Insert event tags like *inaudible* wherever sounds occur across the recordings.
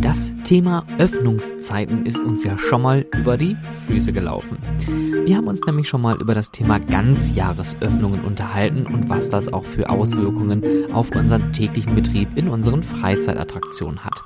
Das Thema Öffnungszeiten ist uns ja schon mal über die Füße gelaufen. Wir haben uns nämlich schon mal über das Thema Ganzjahresöffnungen unterhalten und was das auch für Auswirkungen auf unseren täglichen Betrieb in unseren Freizeitattraktionen hat.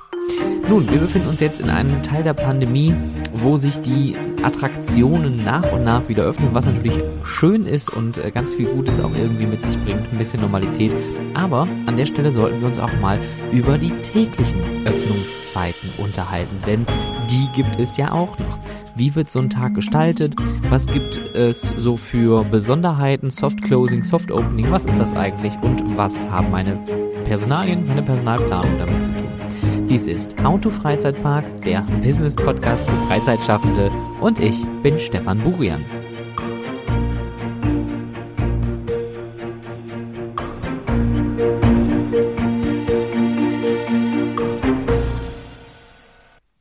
Nun, wir befinden uns jetzt in einem Teil der Pandemie, wo sich die Attraktionen nach und nach wieder öffnen, was natürlich schön ist und äh, ganz viel Gutes auch irgendwie mit sich bringt, ein bisschen Normalität. Aber an der Stelle sollten wir uns auch mal über die täglichen Öffnungszeiten unterhalten, denn die gibt es ja auch noch. Wie wird so ein Tag gestaltet? Was gibt es so für Besonderheiten? Soft Closing, Soft Opening, was ist das eigentlich? Und was haben meine Personalien, meine Personalplanung damit zu tun? Dies ist Auto Freizeitpark, der Business Podcast für Freizeitschaffende und ich bin Stefan Burian.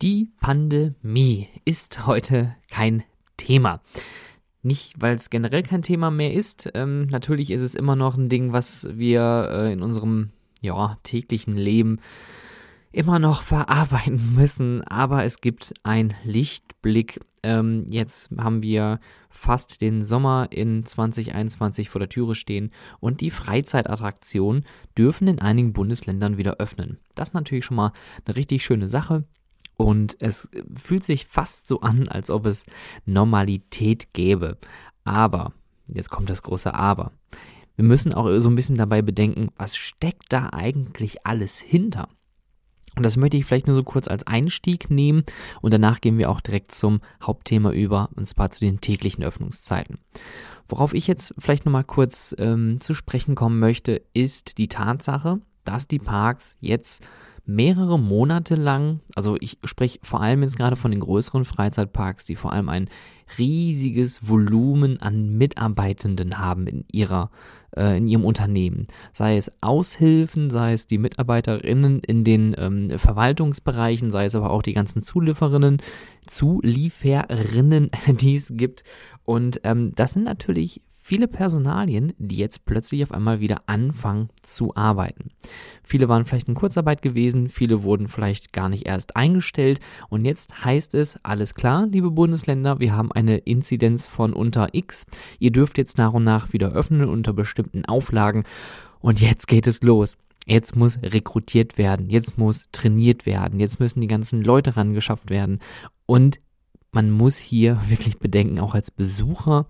Die Pandemie ist heute kein Thema. Nicht, weil es generell kein Thema mehr ist. Ähm, natürlich ist es immer noch ein Ding, was wir äh, in unserem ja, täglichen Leben immer noch verarbeiten müssen. Aber es gibt einen Lichtblick. Ähm, jetzt haben wir fast den Sommer in 2021 vor der Türe stehen und die Freizeitattraktionen dürfen in einigen Bundesländern wieder öffnen. Das ist natürlich schon mal eine richtig schöne Sache. Und es fühlt sich fast so an, als ob es Normalität gäbe. Aber, jetzt kommt das große Aber. Wir müssen auch so ein bisschen dabei bedenken, was steckt da eigentlich alles hinter? Und das möchte ich vielleicht nur so kurz als Einstieg nehmen und danach gehen wir auch direkt zum Hauptthema über, und zwar zu den täglichen Öffnungszeiten. Worauf ich jetzt vielleicht nochmal kurz ähm, zu sprechen kommen möchte, ist die Tatsache, dass die Parks jetzt mehrere Monate lang, also ich spreche vor allem jetzt gerade von den größeren Freizeitparks, die vor allem ein riesiges Volumen an Mitarbeitenden haben in ihrer äh, in ihrem Unternehmen. Sei es Aushilfen, sei es die Mitarbeiterinnen in den ähm, Verwaltungsbereichen, sei es aber auch die ganzen Zulieferinnen, Zulieferinnen, *laughs* die es gibt. Und ähm, das sind natürlich viele Personalien, die jetzt plötzlich auf einmal wieder anfangen zu arbeiten. Viele waren vielleicht in Kurzarbeit gewesen, viele wurden vielleicht gar nicht erst eingestellt. Und jetzt heißt es, alles klar, liebe Bundesländer, wir haben eine Inzidenz von unter X, ihr dürft jetzt nach und nach wieder öffnen unter bestimmten Auflagen. Und jetzt geht es los. Jetzt muss rekrutiert werden, jetzt muss trainiert werden, jetzt müssen die ganzen Leute rangeschafft werden. Und man muss hier wirklich bedenken, auch als Besucher,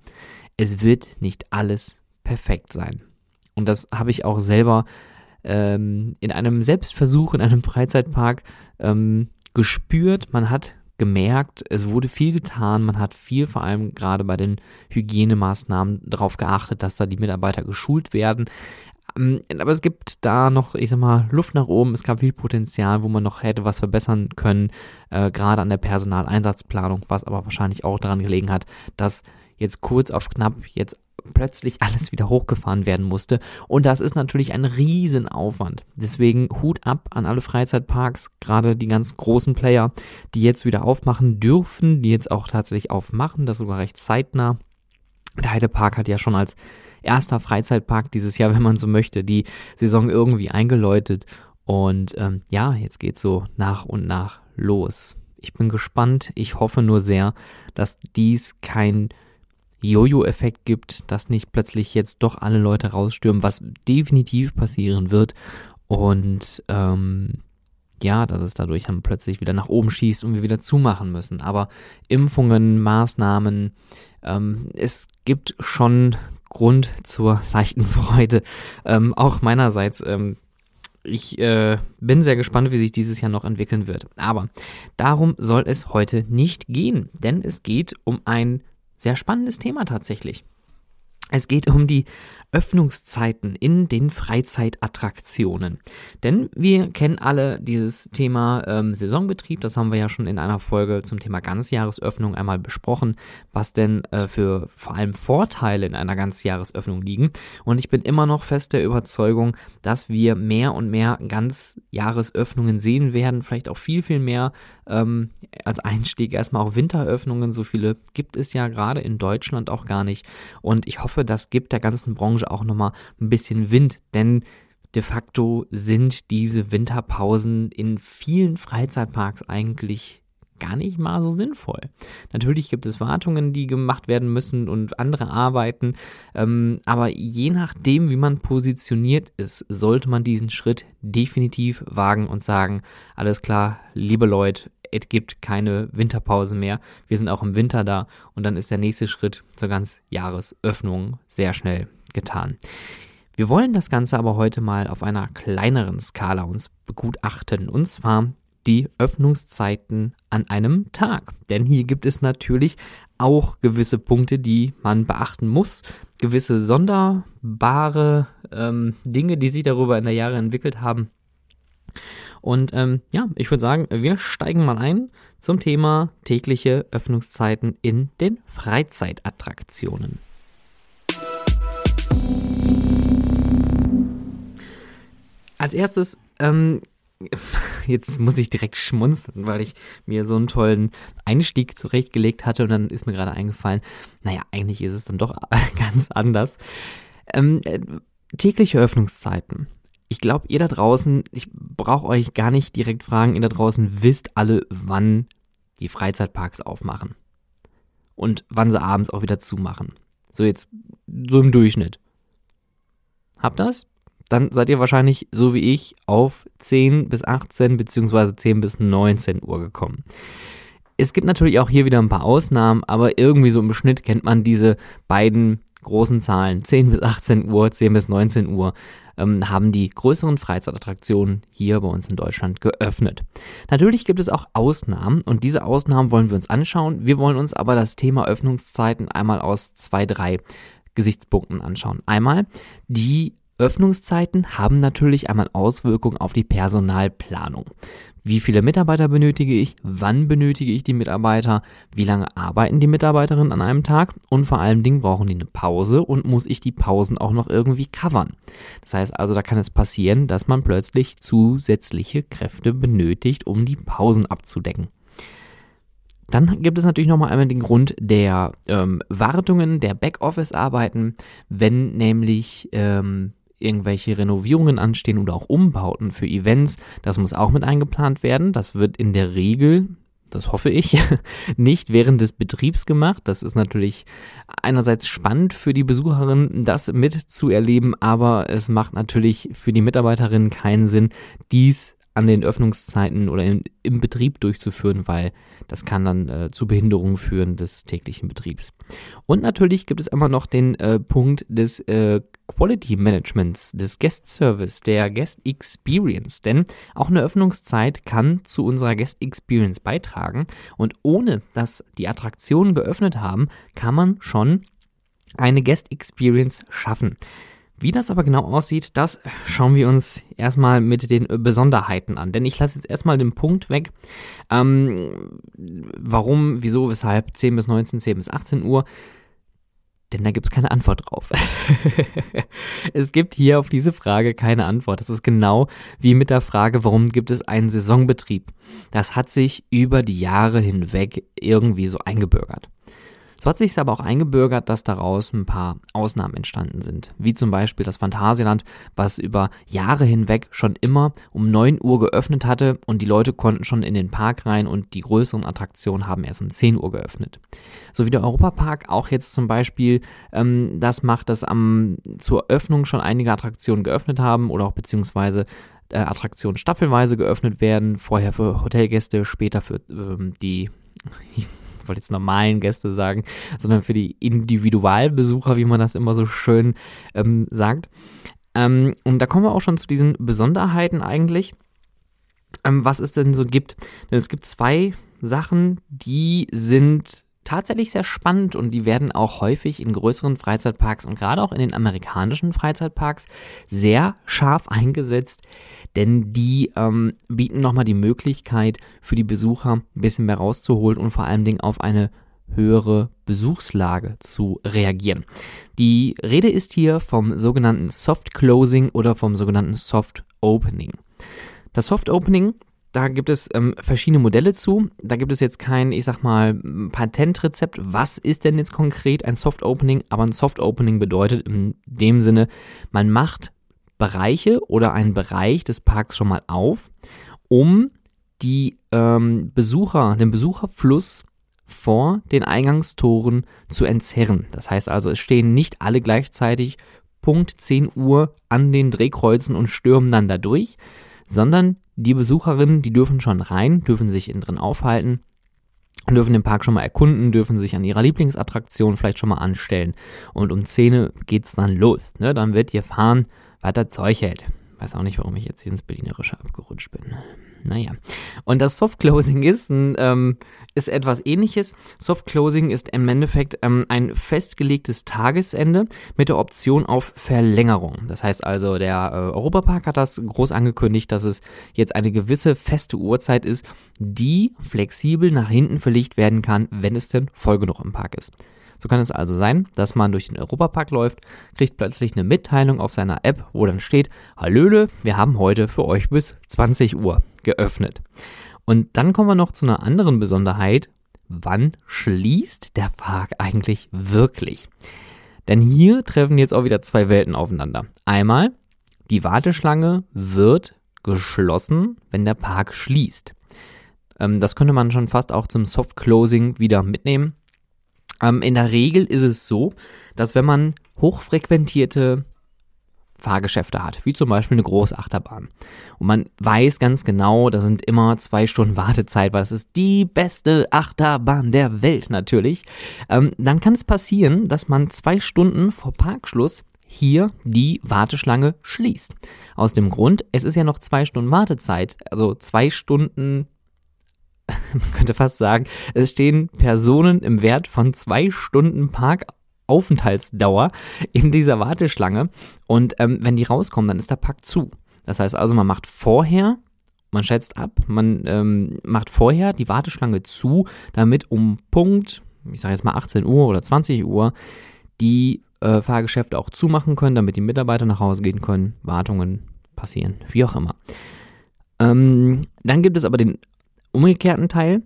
es wird nicht alles perfekt sein. Und das habe ich auch selber ähm, in einem Selbstversuch in einem Freizeitpark ähm, gespürt. Man hat gemerkt, es wurde viel getan. Man hat viel, vor allem gerade bei den Hygienemaßnahmen, darauf geachtet, dass da die Mitarbeiter geschult werden. Ähm, aber es gibt da noch, ich sag mal, Luft nach oben. Es gab viel Potenzial, wo man noch hätte was verbessern können, äh, gerade an der Personaleinsatzplanung, was aber wahrscheinlich auch daran gelegen hat, dass jetzt kurz auf knapp jetzt plötzlich *laughs* alles wieder hochgefahren werden musste. Und das ist natürlich ein Riesenaufwand. Deswegen Hut ab an alle Freizeitparks, gerade die ganz großen Player, die jetzt wieder aufmachen dürfen, die jetzt auch tatsächlich aufmachen, das sogar recht zeitnah. Der Heidepark hat ja schon als erster Freizeitpark dieses Jahr, *laughs* wenn man so möchte, die Saison irgendwie eingeläutet. Und ähm, ja, jetzt geht so nach und nach los. Ich bin gespannt. Ich hoffe nur sehr, dass dies kein Jojo-Effekt gibt, dass nicht plötzlich jetzt doch alle Leute rausstürmen, was definitiv passieren wird. Und ähm, ja, dass es dadurch dann plötzlich wieder nach oben schießt und wir wieder zumachen müssen. Aber Impfungen, Maßnahmen, ähm, es gibt schon Grund zur leichten Freude. Ähm, auch meinerseits. Ähm, ich äh, bin sehr gespannt, wie sich dieses Jahr noch entwickeln wird. Aber darum soll es heute nicht gehen, denn es geht um ein sehr spannendes Thema tatsächlich. Es geht um die Öffnungszeiten in den Freizeitattraktionen. Denn wir kennen alle dieses Thema ähm, Saisonbetrieb, das haben wir ja schon in einer Folge zum Thema Ganzjahresöffnung einmal besprochen, was denn äh, für vor allem Vorteile in einer Ganzjahresöffnung liegen. Und ich bin immer noch fest der Überzeugung, dass wir mehr und mehr Ganzjahresöffnungen sehen werden, vielleicht auch viel, viel mehr ähm, als Einstieg erstmal auch Winteröffnungen. So viele gibt es ja gerade in Deutschland auch gar nicht. Und ich hoffe, das gibt der ganzen Branche auch nochmal ein bisschen Wind, denn de facto sind diese Winterpausen in vielen Freizeitparks eigentlich gar nicht mal so sinnvoll. Natürlich gibt es Wartungen, die gemacht werden müssen und andere Arbeiten, ähm, aber je nachdem, wie man positioniert ist, sollte man diesen Schritt definitiv wagen und sagen, alles klar, liebe Leute, es gibt keine Winterpause mehr. Wir sind auch im Winter da und dann ist der nächste Schritt zur ganz Jahresöffnung sehr schnell getan. Wir wollen das Ganze aber heute mal auf einer kleineren Skala uns begutachten und zwar die Öffnungszeiten an einem Tag. Denn hier gibt es natürlich auch gewisse Punkte, die man beachten muss. Gewisse sonderbare ähm, Dinge, die sich darüber in der Jahre entwickelt haben. Und ähm, ja, ich würde sagen, wir steigen mal ein zum Thema tägliche Öffnungszeiten in den Freizeitattraktionen. Als erstes ähm, *laughs* jetzt muss ich direkt schmunzeln, weil ich mir so einen tollen Einstieg zurechtgelegt hatte und dann ist mir gerade eingefallen, naja, eigentlich ist es dann doch *laughs* ganz anders. Ähm, äh, tägliche Öffnungszeiten. Ich glaube, ihr da draußen, ich brauche euch gar nicht direkt fragen, ihr da draußen wisst alle, wann die Freizeitparks aufmachen. Und wann sie abends auch wieder zumachen. So jetzt, so im Durchschnitt. Habt das? dann seid ihr wahrscheinlich, so wie ich, auf 10 bis 18 bzw. 10 bis 19 Uhr gekommen. Es gibt natürlich auch hier wieder ein paar Ausnahmen, aber irgendwie so im Schnitt kennt man diese beiden großen Zahlen. 10 bis 18 Uhr, 10 bis 19 Uhr ähm, haben die größeren Freizeitattraktionen hier bei uns in Deutschland geöffnet. Natürlich gibt es auch Ausnahmen und diese Ausnahmen wollen wir uns anschauen. Wir wollen uns aber das Thema Öffnungszeiten einmal aus zwei, drei Gesichtspunkten anschauen. Einmal die Öffnungszeiten haben natürlich einmal Auswirkungen auf die Personalplanung. Wie viele Mitarbeiter benötige ich? Wann benötige ich die Mitarbeiter? Wie lange arbeiten die Mitarbeiterinnen an einem Tag? Und vor allen Dingen brauchen die eine Pause und muss ich die Pausen auch noch irgendwie covern? Das heißt also, da kann es passieren, dass man plötzlich zusätzliche Kräfte benötigt, um die Pausen abzudecken. Dann gibt es natürlich nochmal einmal den Grund der ähm, Wartungen, der Backoffice-Arbeiten, wenn nämlich ähm, irgendwelche Renovierungen anstehen oder auch Umbauten für Events, das muss auch mit eingeplant werden. Das wird in der Regel, das hoffe ich, *laughs* nicht während des Betriebs gemacht. Das ist natürlich einerseits spannend für die Besucherin, das mitzuerleben, aber es macht natürlich für die Mitarbeiterinnen keinen Sinn, dies an den Öffnungszeiten oder in, im Betrieb durchzuführen, weil das kann dann äh, zu Behinderungen führen des täglichen Betriebs. Und natürlich gibt es immer noch den äh, Punkt des äh, Quality Managements, des Guest Service, der Guest Experience. Denn auch eine Öffnungszeit kann zu unserer Guest Experience beitragen. Und ohne dass die Attraktionen geöffnet haben, kann man schon eine Guest Experience schaffen. Wie das aber genau aussieht, das schauen wir uns erstmal mit den Besonderheiten an. Denn ich lasse jetzt erstmal den Punkt weg, ähm, warum, wieso, weshalb 10 bis 19, 10 bis 18 Uhr. Denn da gibt es keine Antwort drauf. *laughs* es gibt hier auf diese Frage keine Antwort. Das ist genau wie mit der Frage, warum gibt es einen Saisonbetrieb? Das hat sich über die Jahre hinweg irgendwie so eingebürgert. So hat sich es aber auch eingebürgert, dass daraus ein paar Ausnahmen entstanden sind. Wie zum Beispiel das Phantasialand, was über Jahre hinweg schon immer um 9 Uhr geöffnet hatte und die Leute konnten schon in den Park rein und die größeren Attraktionen haben erst um 10 Uhr geöffnet. So wie der Europapark auch jetzt zum Beispiel ähm, das macht, dass am, zur Öffnung schon einige Attraktionen geöffnet haben oder auch beziehungsweise äh, Attraktionen staffelweise geöffnet werden, vorher für Hotelgäste, später für ähm, die *laughs* ich wollte jetzt normalen Gäste sagen, sondern für die Individualbesucher, wie man das immer so schön ähm, sagt. Ähm, und da kommen wir auch schon zu diesen Besonderheiten eigentlich, ähm, was es denn so gibt. Denn es gibt zwei Sachen, die sind tatsächlich sehr spannend und die werden auch häufig in größeren Freizeitparks und gerade auch in den amerikanischen Freizeitparks sehr scharf eingesetzt denn die ähm, bieten nochmal die Möglichkeit für die Besucher ein bisschen mehr rauszuholen und vor allen Dingen auf eine höhere Besuchslage zu reagieren. Die Rede ist hier vom sogenannten Soft Closing oder vom sogenannten Soft Opening. Das Soft Opening, da gibt es ähm, verschiedene Modelle zu. Da gibt es jetzt kein, ich sag mal, Patentrezept. Was ist denn jetzt konkret ein Soft Opening? Aber ein Soft Opening bedeutet in dem Sinne, man macht Bereiche oder einen Bereich des Parks schon mal auf, um die ähm, Besucher, den Besucherfluss vor den Eingangstoren zu entzerren. Das heißt also, es stehen nicht alle gleichzeitig Punkt 10 Uhr an den Drehkreuzen und stürmen dann da durch, sondern die Besucherinnen, die dürfen schon rein, dürfen sich innen drin aufhalten, dürfen den Park schon mal erkunden, dürfen sich an ihrer Lieblingsattraktion vielleicht schon mal anstellen. Und um 10 geht es dann los. Ne? Dann wird ihr fahren, das Zeug hält. Weiß auch nicht, warum ich jetzt hier ins Berlinerische abgerutscht bin. Naja. Und das Soft Closing ist, ein, ähm, ist etwas ähnliches. Soft Closing ist im Endeffekt ähm, ein festgelegtes Tagesende mit der Option auf Verlängerung. Das heißt also, der äh, Europapark hat das groß angekündigt, dass es jetzt eine gewisse feste Uhrzeit ist, die flexibel nach hinten verlegt werden kann, wenn es denn voll genug im Park ist. So kann es also sein, dass man durch den Europapark läuft, kriegt plötzlich eine Mitteilung auf seiner App, wo dann steht, Hallöle, wir haben heute für euch bis 20 Uhr geöffnet. Und dann kommen wir noch zu einer anderen Besonderheit. Wann schließt der Park eigentlich wirklich? Denn hier treffen jetzt auch wieder zwei Welten aufeinander. Einmal, die Warteschlange wird geschlossen, wenn der Park schließt. Ähm, das könnte man schon fast auch zum Soft Closing wieder mitnehmen. Ähm, in der Regel ist es so, dass wenn man hochfrequentierte Fahrgeschäfte hat, wie zum Beispiel eine Großachterbahn. Und man weiß ganz genau, da sind immer zwei Stunden Wartezeit, weil das ist die beste Achterbahn der Welt natürlich. Ähm, dann kann es passieren, dass man zwei Stunden vor Parkschluss hier die Warteschlange schließt. Aus dem Grund, es ist ja noch zwei Stunden Wartezeit, also zwei Stunden *laughs* man könnte fast sagen, es stehen Personen im Wert von zwei Stunden Park Aufenthaltsdauer in dieser Warteschlange. Und ähm, wenn die rauskommen, dann ist der Park zu. Das heißt also, man macht vorher, man schätzt ab, man ähm, macht vorher die Warteschlange zu, damit um Punkt, ich sage jetzt mal 18 Uhr oder 20 Uhr, die äh, Fahrgeschäfte auch zumachen können, damit die Mitarbeiter nach Hause gehen können, Wartungen passieren, wie auch immer. Ähm, dann gibt es aber den umgekehrten Teil.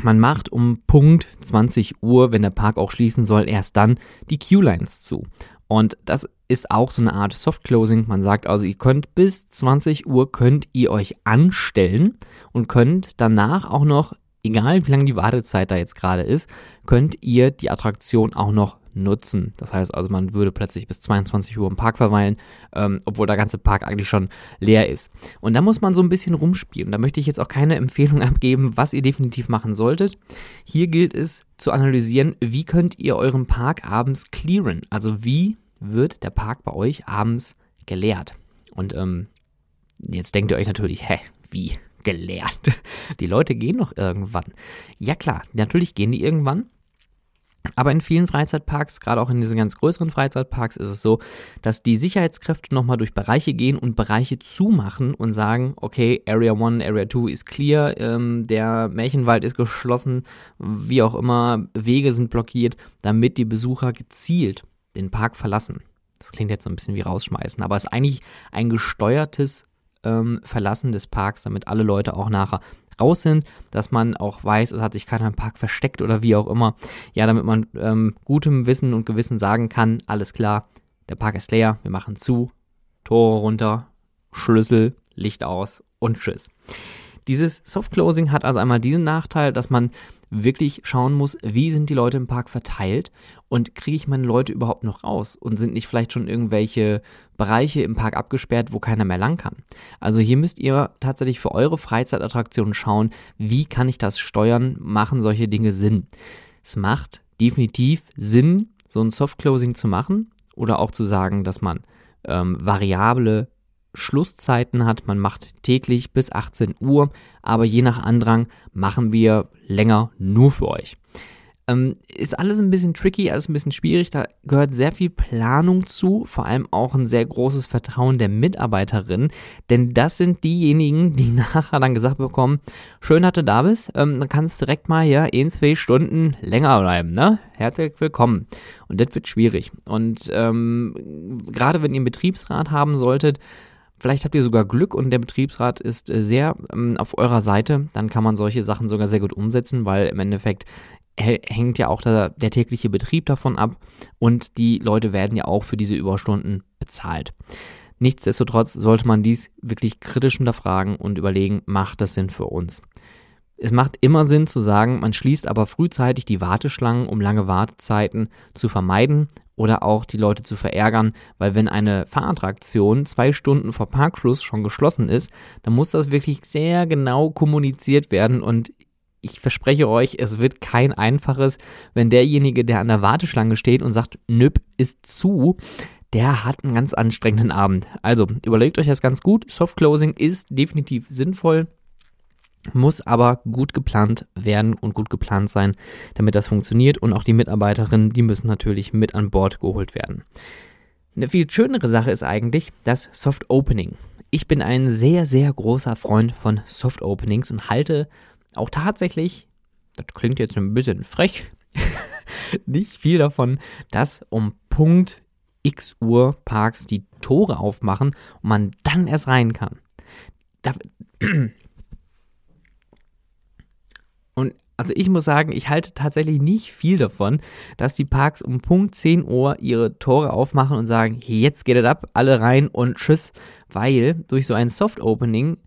Man macht um Punkt 20 Uhr, wenn der Park auch schließen soll, erst dann die Q-Lines zu. Und das ist auch so eine Art Soft Closing. Man sagt also, ihr könnt bis 20 Uhr könnt ihr euch anstellen und könnt danach auch noch, egal wie lange die Wartezeit da jetzt gerade ist, könnt ihr die Attraktion auch noch nutzen. Das heißt also, man würde plötzlich bis 22 Uhr im Park verweilen, ähm, obwohl der ganze Park eigentlich schon leer ist. Und da muss man so ein bisschen rumspielen. Da möchte ich jetzt auch keine Empfehlung *laughs* abgeben, was ihr definitiv machen solltet. Hier gilt es zu analysieren, wie könnt ihr euren Park abends clearen? Also wie wird der Park bei euch abends geleert? Und ähm, jetzt denkt ihr euch natürlich, hä, wie? Geleert. *laughs* Die Leute gehen noch irgendwann. Ja klar, natürlich gehen die irgendwann. Aber in vielen Freizeitparks, gerade auch in diesen ganz größeren Freizeitparks, ist es so, dass die Sicherheitskräfte nochmal durch Bereiche gehen und Bereiche zumachen und sagen, okay, Area 1, Area 2 ist clear, ähm, der Märchenwald ist geschlossen, wie auch immer, Wege sind blockiert, damit die Besucher gezielt den Park verlassen. Das klingt jetzt so ein bisschen wie rausschmeißen, aber es ist eigentlich ein gesteuertes ähm, Verlassen des Parks, damit alle Leute auch nachher raus sind, dass man auch weiß, es hat sich keiner im Park versteckt oder wie auch immer. Ja, damit man ähm, gutem Wissen und Gewissen sagen kann, alles klar, der Park ist leer, wir machen zu, Tore runter, Schlüssel, Licht aus und tschüss. Dieses Soft Closing hat also einmal diesen Nachteil, dass man wirklich schauen muss, wie sind die Leute im Park verteilt und kriege ich meine Leute überhaupt noch raus und sind nicht vielleicht schon irgendwelche Bereiche im Park abgesperrt, wo keiner mehr lang kann. Also hier müsst ihr tatsächlich für eure Freizeitattraktionen schauen, wie kann ich das steuern, machen solche Dinge Sinn. Es macht definitiv Sinn, so ein Soft Closing zu machen oder auch zu sagen, dass man ähm, variable Schlusszeiten hat. Man macht täglich bis 18 Uhr, aber je nach Andrang machen wir länger nur für euch. Ähm, ist alles ein bisschen tricky, alles ein bisschen schwierig. Da gehört sehr viel Planung zu, vor allem auch ein sehr großes Vertrauen der Mitarbeiterin, denn das sind diejenigen, die *laughs* nachher dann gesagt bekommen: Schön, dass du da bist, ähm, dann kannst direkt mal hier in zwei Stunden länger bleiben, ne? Herzlich willkommen. Und das wird schwierig. Und ähm, gerade wenn ihr einen Betriebsrat haben solltet, Vielleicht habt ihr sogar Glück und der Betriebsrat ist äh, sehr ähm, auf eurer Seite. Dann kann man solche Sachen sogar sehr gut umsetzen, weil im Endeffekt hängt ja auch der, der tägliche Betrieb davon ab und die Leute werden ja auch für diese Überstunden bezahlt. Nichtsdestotrotz sollte man dies wirklich kritisch hinterfragen und überlegen, macht das Sinn für uns? Es macht immer Sinn zu sagen, man schließt aber frühzeitig die Warteschlangen, um lange Wartezeiten zu vermeiden oder auch die Leute zu verärgern, weil wenn eine Fahrattraktion zwei Stunden vor Parkschluss schon geschlossen ist, dann muss das wirklich sehr genau kommuniziert werden und ich verspreche euch, es wird kein einfaches, wenn derjenige, der an der Warteschlange steht und sagt, nüpp, ist zu, der hat einen ganz anstrengenden Abend. Also überlegt euch das ganz gut. Soft Closing ist definitiv sinnvoll muss aber gut geplant werden und gut geplant sein, damit das funktioniert. Und auch die Mitarbeiterinnen, die müssen natürlich mit an Bord geholt werden. Eine viel schönere Sache ist eigentlich das Soft Opening. Ich bin ein sehr, sehr großer Freund von Soft Openings und halte auch tatsächlich, das klingt jetzt ein bisschen frech, *laughs* nicht viel davon, dass um Punkt X Uhr Parks die Tore aufmachen und man dann erst rein kann. Da, *clears throat* Also ich muss sagen, ich halte tatsächlich nicht viel davon, dass die Parks um Punkt 10 Uhr ihre Tore aufmachen und sagen, jetzt geht es ab, alle rein und tschüss, weil durch so ein Soft Opening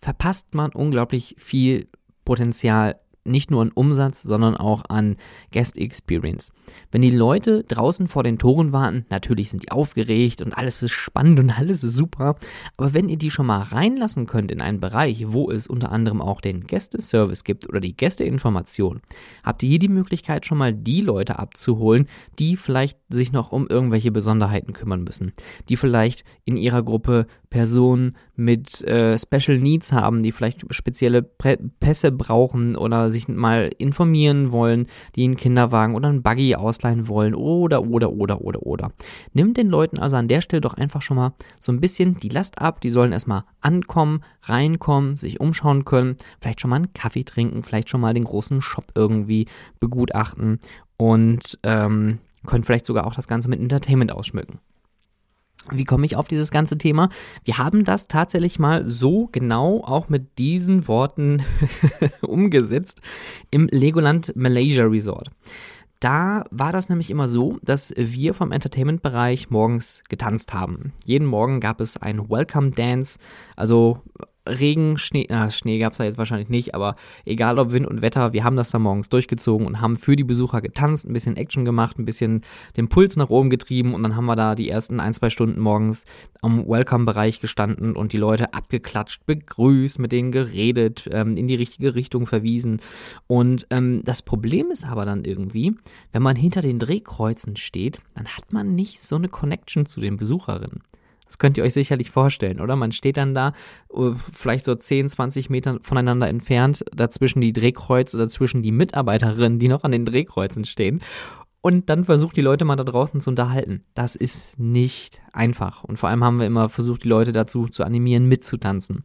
verpasst man unglaublich viel Potenzial nicht nur an Umsatz, sondern auch an Guest Experience. Wenn die Leute draußen vor den Toren warten, natürlich sind die aufgeregt und alles ist spannend und alles ist super, aber wenn ihr die schon mal reinlassen könnt in einen Bereich, wo es unter anderem auch den Gästeservice gibt oder die Gästeinformation, habt ihr hier die Möglichkeit schon mal die Leute abzuholen, die vielleicht sich noch um irgendwelche Besonderheiten kümmern müssen, die vielleicht in ihrer Gruppe Personen mit äh, Special Needs haben, die vielleicht spezielle Prä Pässe brauchen oder sich mal informieren wollen, die einen Kinderwagen oder einen Buggy ausleihen wollen oder, oder, oder, oder, oder. Nimmt den Leuten also an der Stelle doch einfach schon mal so ein bisschen die Last ab. Die sollen erstmal ankommen, reinkommen, sich umschauen können, vielleicht schon mal einen Kaffee trinken, vielleicht schon mal den großen Shop irgendwie begutachten und ähm, können vielleicht sogar auch das Ganze mit Entertainment ausschmücken. Wie komme ich auf dieses ganze Thema? Wir haben das tatsächlich mal so genau auch mit diesen Worten *laughs* umgesetzt im Legoland Malaysia Resort. Da war das nämlich immer so, dass wir vom Entertainment-Bereich morgens getanzt haben. Jeden Morgen gab es ein Welcome Dance, also Regen, Schnee, na, Schnee gab es da jetzt wahrscheinlich nicht, aber egal ob Wind und Wetter, wir haben das da morgens durchgezogen und haben für die Besucher getanzt, ein bisschen Action gemacht, ein bisschen den Puls nach oben getrieben und dann haben wir da die ersten ein, zwei Stunden morgens am Welcome-Bereich gestanden und die Leute abgeklatscht, begrüßt, mit denen geredet, ähm, in die richtige Richtung verwiesen. Und ähm, das Problem ist aber dann irgendwie, wenn man hinter den Drehkreuzen steht, dann hat man nicht so eine Connection zu den Besucherinnen. Das könnt ihr euch sicherlich vorstellen, oder? Man steht dann da, äh, vielleicht so 10, 20 Meter voneinander entfernt, dazwischen die Drehkreuze, dazwischen die Mitarbeiterinnen, die noch an den Drehkreuzen stehen. Und dann versucht die Leute mal da draußen zu unterhalten. Das ist nicht einfach. Und vor allem haben wir immer versucht, die Leute dazu zu animieren, mitzutanzen.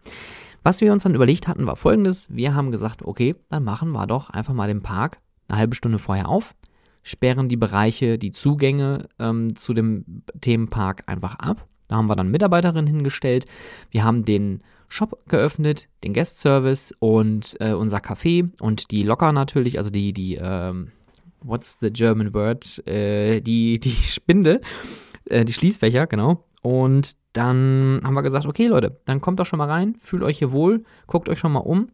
Was wir uns dann überlegt hatten, war folgendes. Wir haben gesagt, okay, dann machen wir doch einfach mal den Park eine halbe Stunde vorher auf, sperren die Bereiche, die Zugänge ähm, zu dem Themenpark einfach ab da haben wir dann Mitarbeiterinnen hingestellt. Wir haben den Shop geöffnet, den Guest Service und äh, unser Café und die Locker natürlich, also die, die, ähm, what's the German word? Äh, die, die Spinde, äh, die Schließfächer, genau. Und dann haben wir gesagt, okay Leute, dann kommt doch schon mal rein, fühlt euch hier wohl, guckt euch schon mal um.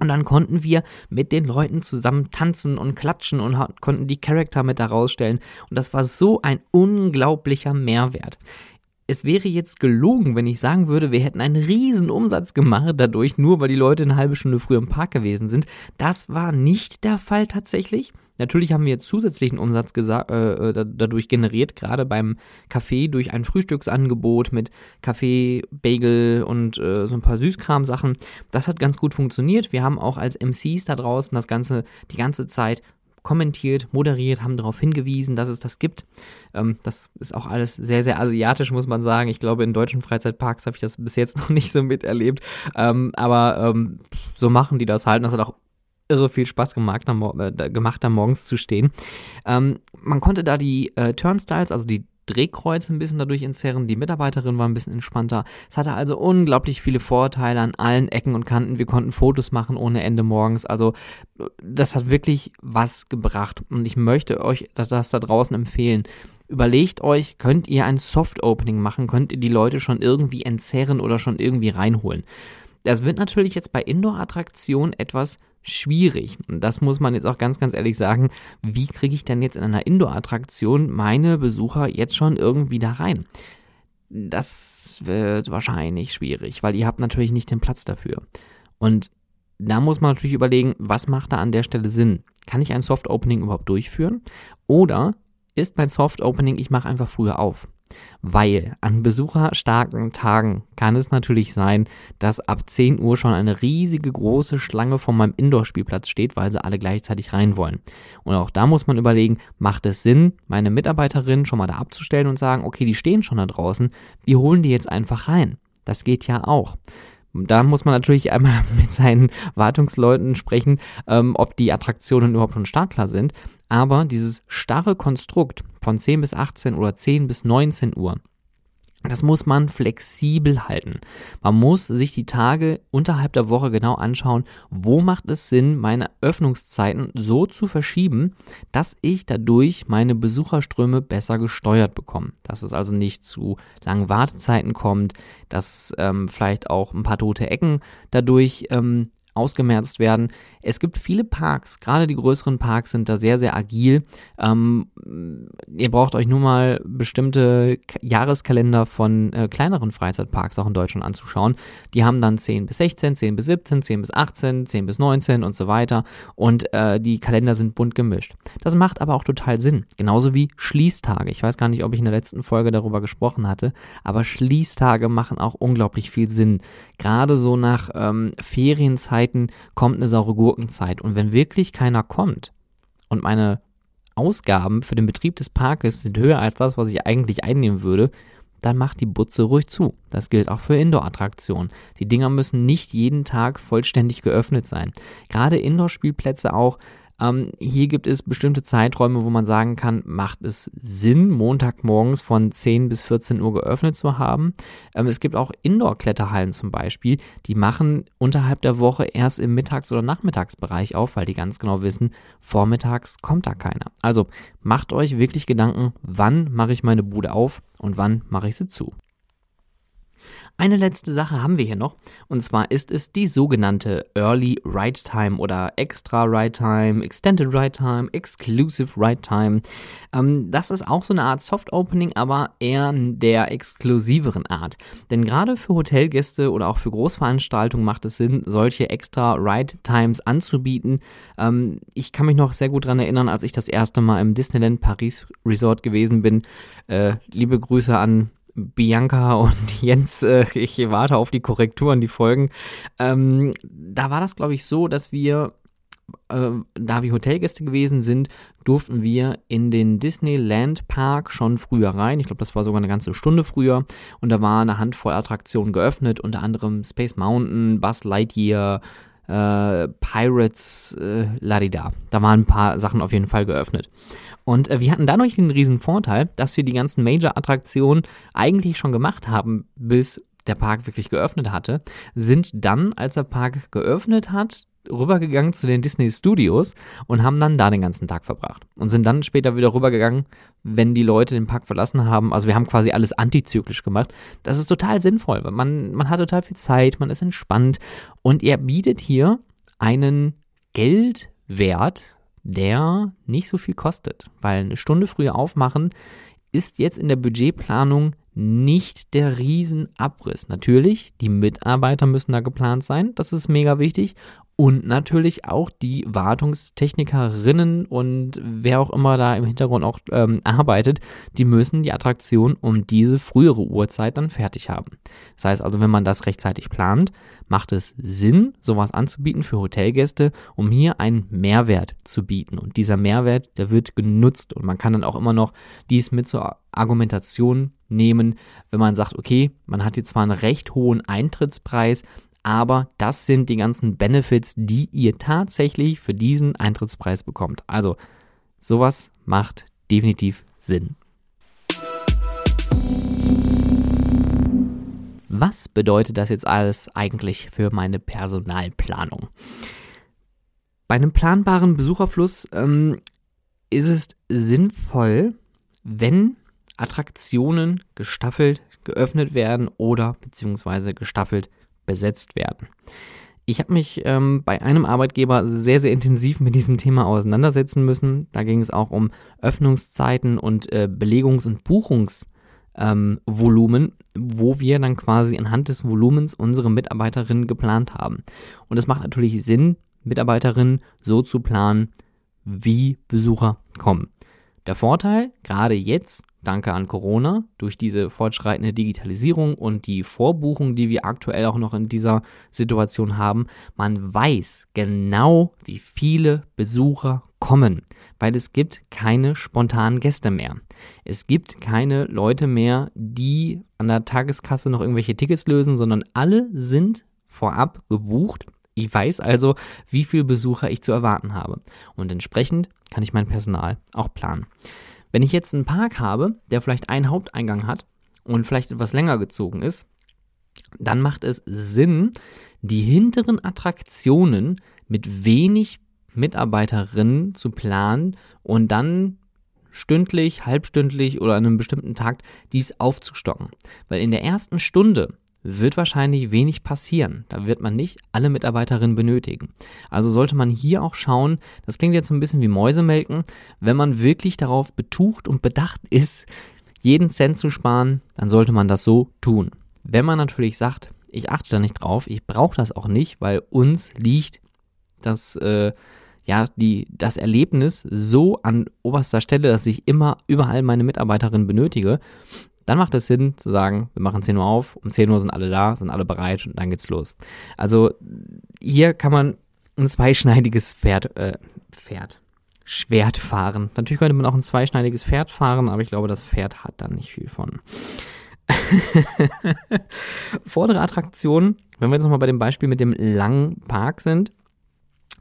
Und dann konnten wir mit den Leuten zusammen tanzen und klatschen und konnten die Charakter mit da rausstellen. Und das war so ein unglaublicher Mehrwert es wäre jetzt gelogen, wenn ich sagen würde, wir hätten einen riesen Umsatz gemacht dadurch, nur weil die Leute eine halbe Stunde früher im Park gewesen sind. Das war nicht der Fall tatsächlich. Natürlich haben wir jetzt zusätzlichen Umsatz äh, äh dadurch generiert, gerade beim Kaffee durch ein Frühstücksangebot mit Kaffee, Bagel und äh, so ein paar Süßkram-Sachen. Das hat ganz gut funktioniert. Wir haben auch als MCs da draußen das Ganze die ganze Zeit kommentiert, moderiert, haben darauf hingewiesen, dass es das gibt. Ähm, das ist auch alles sehr, sehr asiatisch, muss man sagen. Ich glaube, in deutschen Freizeitparks habe ich das bis jetzt *laughs* noch nicht so miterlebt. Ähm, aber ähm, so machen die das halt. Das hat auch irre viel Spaß gemacht, äh, gemacht da morgens zu stehen. Ähm, man konnte da die äh, Turnstiles, also die Drehkreuz ein bisschen dadurch entzerren. Die Mitarbeiterin war ein bisschen entspannter. Es hatte also unglaublich viele Vorteile an allen Ecken und Kanten. Wir konnten Fotos machen ohne Ende morgens. Also das hat wirklich was gebracht. Und ich möchte euch das, das da draußen empfehlen. Überlegt euch, könnt ihr ein Soft Opening machen, könnt ihr die Leute schon irgendwie entzerren oder schon irgendwie reinholen. Das wird natürlich jetzt bei Indoor-Attraktionen etwas schwierig. Und das muss man jetzt auch ganz, ganz ehrlich sagen. Wie kriege ich denn jetzt in einer Indoor-Attraktion meine Besucher jetzt schon irgendwie da rein? Das wird wahrscheinlich schwierig, weil ihr habt natürlich nicht den Platz dafür. Und da muss man natürlich überlegen, was macht da an der Stelle Sinn? Kann ich ein Soft Opening überhaupt durchführen? Oder ist mein Soft Opening, ich mache einfach früher auf? Weil an besucherstarken Tagen kann es natürlich sein, dass ab 10 Uhr schon eine riesige große Schlange vor meinem Indoor-Spielplatz steht, weil sie alle gleichzeitig rein wollen. Und auch da muss man überlegen, macht es Sinn, meine Mitarbeiterinnen schon mal da abzustellen und sagen, okay, die stehen schon da draußen, wir holen die jetzt einfach rein. Das geht ja auch. Da muss man natürlich einmal *laughs* mit seinen Wartungsleuten sprechen, ähm, ob die Attraktionen überhaupt schon startklar sind. Aber dieses starre Konstrukt von 10 bis 18 oder 10 bis 19 Uhr, das muss man flexibel halten. Man muss sich die Tage unterhalb der Woche genau anschauen, wo macht es Sinn, meine Öffnungszeiten so zu verschieben, dass ich dadurch meine Besucherströme besser gesteuert bekomme. Dass es also nicht zu langen Wartezeiten kommt, dass ähm, vielleicht auch ein paar tote Ecken dadurch ähm, ausgemerzt werden. Es gibt viele Parks, gerade die größeren Parks sind da sehr, sehr agil. Ähm, ihr braucht euch nur mal bestimmte Jahreskalender von äh, kleineren Freizeitparks auch in Deutschland anzuschauen. Die haben dann 10 bis 16, 10 bis 17, 10 bis 18, 10 bis 19 und so weiter. Und äh, die Kalender sind bunt gemischt. Das macht aber auch total Sinn. Genauso wie Schließtage. Ich weiß gar nicht, ob ich in der letzten Folge darüber gesprochen hatte, aber Schließtage machen auch unglaublich viel Sinn. Gerade so nach ähm, Ferienzeiten Zeiten kommt eine saure Gurkenzeit. Und wenn wirklich keiner kommt und meine Ausgaben für den Betrieb des Parkes sind höher als das, was ich eigentlich einnehmen würde, dann macht die Butze ruhig zu. Das gilt auch für Indoor-Attraktionen. Die Dinger müssen nicht jeden Tag vollständig geöffnet sein. Gerade Indoor-Spielplätze auch ähm, hier gibt es bestimmte Zeiträume, wo man sagen kann, macht es Sinn, Montagmorgens von 10 bis 14 Uhr geöffnet zu haben. Ähm, es gibt auch Indoor-Kletterhallen zum Beispiel, die machen unterhalb der Woche erst im Mittags- oder Nachmittagsbereich auf, weil die ganz genau wissen, vormittags kommt da keiner. Also macht euch wirklich Gedanken, wann mache ich meine Bude auf und wann mache ich sie zu. Eine letzte Sache haben wir hier noch, und zwar ist es die sogenannte Early Ride Time oder Extra Ride Time, Extended Ride Time, Exclusive Ride Time. Ähm, das ist auch so eine Art Soft Opening, aber eher der exklusiveren Art. Denn gerade für Hotelgäste oder auch für Großveranstaltungen macht es Sinn, solche Extra Ride Times anzubieten. Ähm, ich kann mich noch sehr gut daran erinnern, als ich das erste Mal im Disneyland Paris Resort gewesen bin. Äh, liebe Grüße an Bianca und *laughs* Jens, äh, ich warte auf die Korrekturen, die Folgen. Ähm, da war das, glaube ich, so, dass wir, äh, da wir Hotelgäste gewesen sind, durften wir in den Disneyland Park schon früher rein. Ich glaube, das war sogar eine ganze Stunde früher. Und da war eine Handvoll Attraktionen geöffnet, unter anderem Space Mountain, Buzz Lightyear, äh, Pirates, äh, Ladida. Da waren ein paar Sachen auf jeden Fall geöffnet. Und äh, wir hatten dadurch den riesen Vorteil, dass wir die ganzen Major-Attraktionen eigentlich schon gemacht haben, bis der Park wirklich geöffnet hatte, sind dann, als der Park geöffnet hat, rübergegangen zu den Disney Studios und haben dann da den ganzen Tag verbracht. Und sind dann später wieder rübergegangen, wenn die Leute den Park verlassen haben. Also wir haben quasi alles antizyklisch gemacht. Das ist total sinnvoll, weil man, man hat total viel Zeit, man ist entspannt und ihr bietet hier einen Geldwert der nicht so viel kostet, weil eine Stunde früher aufmachen ist jetzt in der Budgetplanung nicht der Riesenabriss. Natürlich, die Mitarbeiter müssen da geplant sein, das ist mega wichtig und natürlich auch die Wartungstechnikerinnen und wer auch immer da im Hintergrund auch ähm, arbeitet, die müssen die Attraktion um diese frühere Uhrzeit dann fertig haben. Das heißt also, wenn man das rechtzeitig plant, macht es Sinn, sowas anzubieten für Hotelgäste, um hier einen Mehrwert zu bieten. Und dieser Mehrwert, der wird genutzt und man kann dann auch immer noch dies mit zur Argumentation nehmen, wenn man sagt, okay, man hat hier zwar einen recht hohen Eintrittspreis, aber das sind die ganzen Benefits, die ihr tatsächlich für diesen Eintrittspreis bekommt. Also sowas macht definitiv Sinn. Was bedeutet das jetzt alles eigentlich für meine Personalplanung? Bei einem planbaren Besucherfluss ähm, ist es sinnvoll, wenn Attraktionen gestaffelt geöffnet werden oder beziehungsweise gestaffelt besetzt werden. Ich habe mich ähm, bei einem Arbeitgeber sehr, sehr intensiv mit diesem Thema auseinandersetzen müssen. Da ging es auch um Öffnungszeiten und äh, Belegungs- und Buchungsvolumen, ähm, wo wir dann quasi anhand des Volumens unsere Mitarbeiterinnen geplant haben. Und es macht natürlich Sinn, Mitarbeiterinnen so zu planen, wie Besucher kommen. Der Vorteil, gerade jetzt, danke an Corona, durch diese fortschreitende Digitalisierung und die Vorbuchung, die wir aktuell auch noch in dieser Situation haben, man weiß genau, wie viele Besucher kommen, weil es gibt keine spontanen Gäste mehr. Es gibt keine Leute mehr, die an der Tageskasse noch irgendwelche Tickets lösen, sondern alle sind vorab gebucht. Ich weiß also, wie viele Besucher ich zu erwarten habe. Und entsprechend kann ich mein Personal auch planen. Wenn ich jetzt einen Park habe, der vielleicht einen Haupteingang hat und vielleicht etwas länger gezogen ist, dann macht es Sinn, die hinteren Attraktionen mit wenig Mitarbeiterinnen zu planen und dann stündlich, halbstündlich oder an einem bestimmten Tag dies aufzustocken. Weil in der ersten Stunde wird wahrscheinlich wenig passieren. Da wird man nicht alle Mitarbeiterinnen benötigen. Also sollte man hier auch schauen, das klingt jetzt ein bisschen wie Mäusemelken, wenn man wirklich darauf betucht und bedacht ist, jeden Cent zu sparen, dann sollte man das so tun. Wenn man natürlich sagt, ich achte da nicht drauf, ich brauche das auch nicht, weil uns liegt das, äh, ja, die, das Erlebnis so an oberster Stelle, dass ich immer überall meine Mitarbeiterinnen benötige, dann macht es Sinn zu sagen, wir machen 10 Uhr auf, um 10 Uhr sind alle da, sind alle bereit und dann geht's los. Also hier kann man ein zweischneidiges Pferd, äh, Pferd, Schwert fahren. Natürlich könnte man auch ein zweischneidiges Pferd fahren, aber ich glaube, das Pferd hat da nicht viel von. *laughs* Vordere Attraktionen, wenn wir jetzt nochmal bei dem Beispiel mit dem langen Park sind,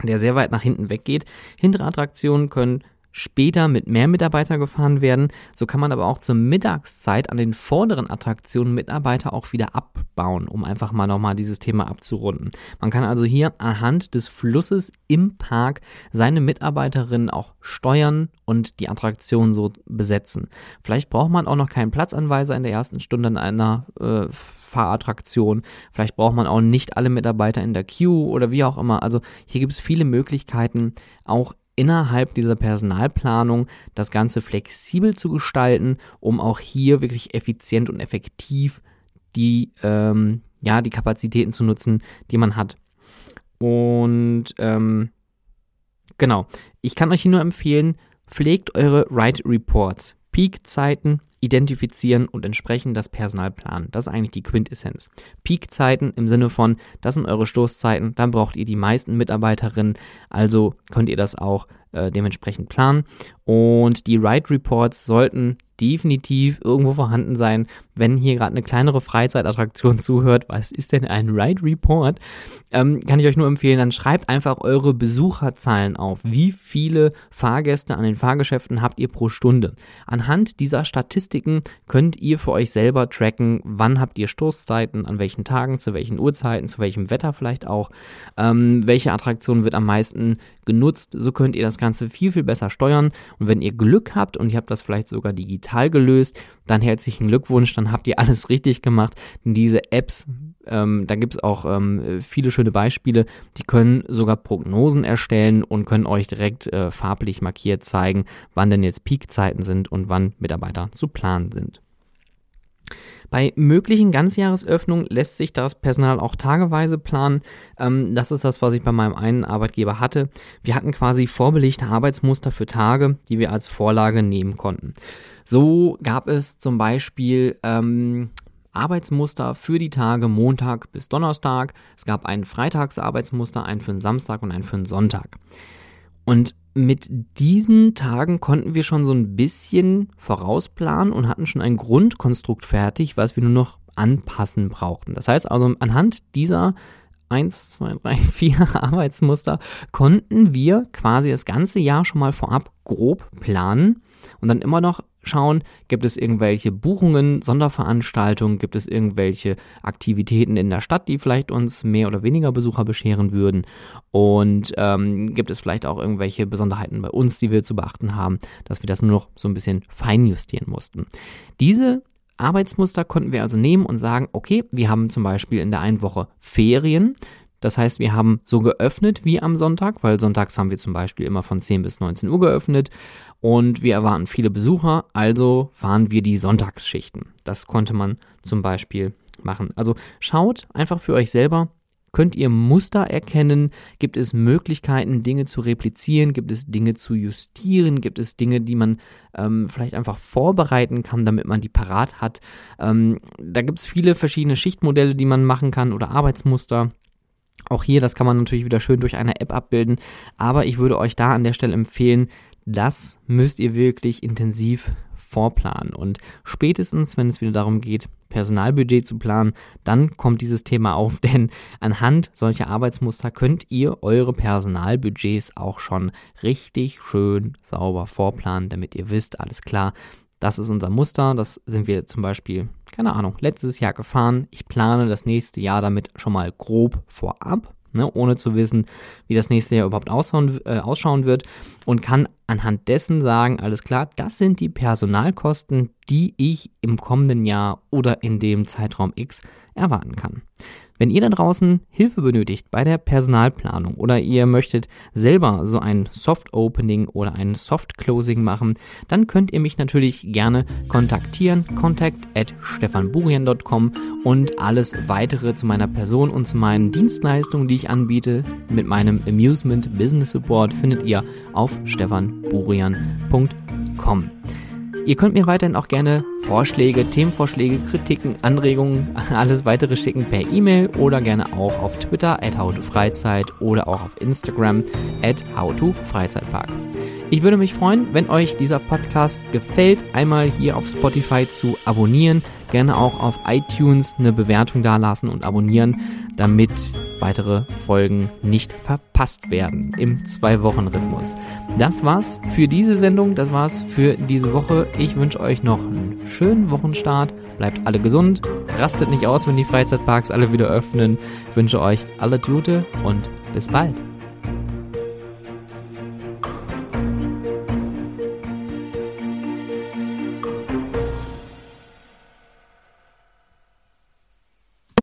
der sehr weit nach hinten weggeht. Hintere Attraktionen können später mit mehr Mitarbeiter gefahren werden. So kann man aber auch zur Mittagszeit an den vorderen Attraktionen Mitarbeiter auch wieder abbauen, um einfach mal nochmal dieses Thema abzurunden. Man kann also hier anhand des Flusses im Park seine Mitarbeiterinnen auch steuern und die Attraktion so besetzen. Vielleicht braucht man auch noch keinen Platzanweiser in der ersten Stunde in einer äh, Fahrattraktion. Vielleicht braucht man auch nicht alle Mitarbeiter in der Queue oder wie auch immer. Also hier gibt es viele Möglichkeiten, auch innerhalb dieser Personalplanung das Ganze flexibel zu gestalten, um auch hier wirklich effizient und effektiv die, ähm, ja, die Kapazitäten zu nutzen, die man hat. Und ähm, genau, ich kann euch hier nur empfehlen, pflegt eure Write Reports. Peak-Zeiten identifizieren und entsprechend das Personal planen. Das ist eigentlich die Quintessenz. Peak-Zeiten im Sinne von, das sind eure Stoßzeiten, dann braucht ihr die meisten Mitarbeiterinnen, also könnt ihr das auch äh, dementsprechend planen. Und die Ride Reports sollten definitiv irgendwo vorhanden sein, wenn hier gerade eine kleinere Freizeitattraktion *laughs* zuhört. Was ist denn ein Ride Report? Ähm, kann ich euch nur empfehlen, dann schreibt einfach eure Besucherzahlen auf. Wie viele Fahrgäste an den Fahrgeschäften habt ihr pro Stunde? Anhand dieser Statistiken könnt ihr für euch selber tracken, wann habt ihr Stoßzeiten, an welchen Tagen, zu welchen Uhrzeiten, zu welchem Wetter vielleicht auch, ähm, welche Attraktion wird am meisten genutzt. So könnt ihr das Ganze viel, viel besser steuern. Und wenn ihr Glück habt und ihr habt das vielleicht sogar digital gelöst, dann herzlichen Glückwunsch, dann habt ihr alles richtig gemacht. Diese Apps, ähm, da gibt es auch ähm, viele schöne Beispiele, die können sogar Prognosen erstellen und können euch direkt äh, farblich markiert zeigen, wann denn jetzt Peakzeiten sind und wann Mitarbeiter zu planen sind. Bei möglichen Ganzjahresöffnungen lässt sich das Personal auch tageweise planen. Ähm, das ist das, was ich bei meinem einen Arbeitgeber hatte. Wir hatten quasi vorbelegte Arbeitsmuster für Tage, die wir als Vorlage nehmen konnten. So gab es zum Beispiel ähm, Arbeitsmuster für die Tage Montag bis Donnerstag. Es gab ein Freitagsarbeitsmuster, einen für den Samstag und einen für den Sonntag. Und mit diesen Tagen konnten wir schon so ein bisschen vorausplanen und hatten schon ein Grundkonstrukt fertig, was wir nur noch anpassen brauchten. Das heißt also, anhand dieser 1, 2, 3, 4 Arbeitsmuster konnten wir quasi das ganze Jahr schon mal vorab grob planen und dann immer noch schauen, gibt es irgendwelche Buchungen, Sonderveranstaltungen, gibt es irgendwelche Aktivitäten in der Stadt, die vielleicht uns mehr oder weniger Besucher bescheren würden und ähm, gibt es vielleicht auch irgendwelche Besonderheiten bei uns, die wir zu beachten haben, dass wir das nur noch so ein bisschen feinjustieren mussten. Diese Arbeitsmuster konnten wir also nehmen und sagen, okay, wir haben zum Beispiel in der einen Woche Ferien. Das heißt, wir haben so geöffnet wie am Sonntag, weil sonntags haben wir zum Beispiel immer von 10 bis 19 Uhr geöffnet und wir erwarten viele Besucher, also fahren wir die Sonntagsschichten. Das konnte man zum Beispiel machen. Also schaut einfach für euch selber, Könnt ihr Muster erkennen? Gibt es Möglichkeiten, Dinge zu replizieren? Gibt es Dinge zu justieren? Gibt es Dinge, die man ähm, vielleicht einfach vorbereiten kann, damit man die parat hat? Ähm, da gibt es viele verschiedene Schichtmodelle, die man machen kann oder Arbeitsmuster. Auch hier, das kann man natürlich wieder schön durch eine App abbilden. Aber ich würde euch da an der Stelle empfehlen, das müsst ihr wirklich intensiv vorplanen. Und spätestens, wenn es wieder darum geht, Personalbudget zu planen, dann kommt dieses Thema auf, *laughs* denn anhand solcher Arbeitsmuster könnt ihr eure Personalbudgets auch schon richtig schön sauber vorplanen, damit ihr wisst, alles klar, das ist unser Muster, das sind wir zum Beispiel, keine Ahnung, letztes Jahr gefahren. Ich plane das nächste Jahr damit schon mal grob vorab ne, ohne zu wissen, wie das nächste Jahr überhaupt ausschauen, äh, ausschauen wird und kann anhand dessen sagen, alles klar, das sind die Personalkosten, die ich im kommenden Jahr oder in dem Zeitraum X erwarten kann. Wenn ihr da draußen Hilfe benötigt bei der Personalplanung oder ihr möchtet selber so ein Soft Opening oder ein Soft Closing machen, dann könnt ihr mich natürlich gerne kontaktieren. Contact at stefanburian.com und alles weitere zu meiner Person und zu meinen Dienstleistungen, die ich anbiete, mit meinem Amusement Business Support findet ihr auf stefanburian.com. Ihr könnt mir weiterhin auch gerne Vorschläge, Themenvorschläge, Kritiken, Anregungen, *laughs* alles weitere schicken per E-Mail oder gerne auch auf Twitter at howtofreizeit oder auch auf Instagram at howtofreizeitpark. Ich würde mich freuen, wenn euch dieser Podcast gefällt, einmal hier auf Spotify zu abonnieren, gerne auch auf iTunes eine Bewertung dalassen und abonnieren, damit weitere Folgen nicht verpasst werden im Zwei-Wochen-Rhythmus. Das war's für diese Sendung, das war's für diese Woche. Ich wünsche euch noch einen schönen Wochenstart, bleibt alle gesund, rastet nicht aus, wenn die Freizeitparks alle wieder öffnen. Ich wünsche euch alle Gute und bis bald.